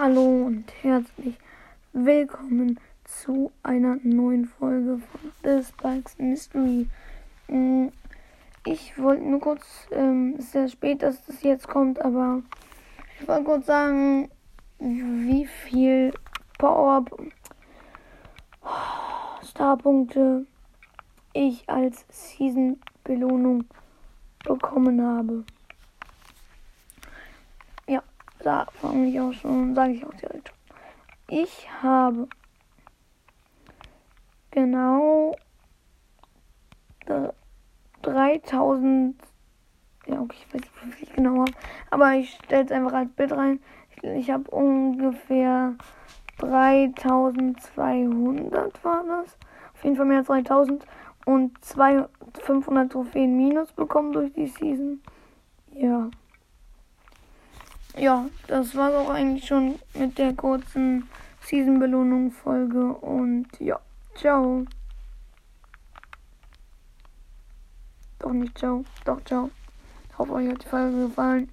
Hallo und herzlich willkommen zu einer neuen Folge von The Spikes Mystery. Mm, Ich wollte nur kurz, ähm, es ist sehr spät, dass das jetzt kommt, aber ich wollte kurz sagen, wie viel Power Starpunkte ich als Season Belohnung bekommen habe. Da fange ich auch schon, sage ich auch direkt. Ich habe genau äh, 3000, ja okay, ich weiß nicht, wie ich genau habe, aber ich stelle es einfach als Bild rein. Ich, ich habe ungefähr 3200 war das. Auf jeden Fall mehr als 3000 und zwei, 500 Trophäen minus bekommen durch die Season. Ja. Ja, das war auch eigentlich schon mit der kurzen Season-Belohnung-Folge und ja, ciao. Doch nicht ciao, doch ciao. Ich hoffe, euch hat die Folge gefallen.